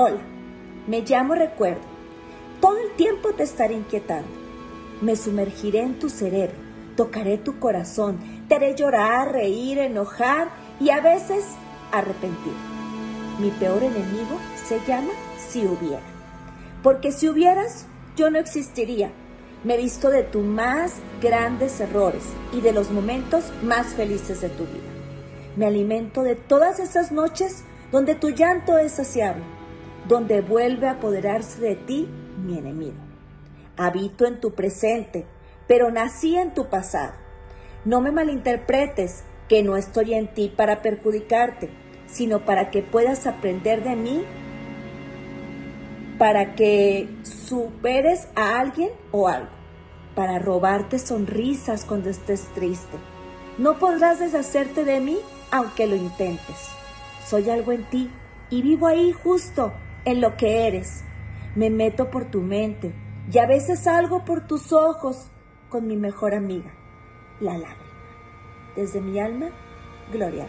Hola, me llamo Recuerdo. Todo el tiempo te estaré inquietando. Me sumergiré en tu cerebro, tocaré tu corazón, te haré llorar, reír, enojar y a veces arrepentir. Mi peor enemigo se llama si hubiera. Porque si hubieras, yo no existiría. Me he visto de tus más grandes errores y de los momentos más felices de tu vida. Me alimento de todas esas noches donde tu llanto es saciable, donde vuelve a apoderarse de ti mi enemigo. Habito en tu presente, pero nací en tu pasado. No me malinterpretes que no estoy en ti para perjudicarte, sino para que puedas aprender de mí, para que superes a alguien o algo, para robarte sonrisas cuando estés triste. No podrás deshacerte de mí aunque lo intentes. Soy algo en ti y vivo ahí justo en lo que eres. Me meto por tu mente y a veces salgo por tus ojos con mi mejor amiga, la lágrima. Desde mi alma, Gloria.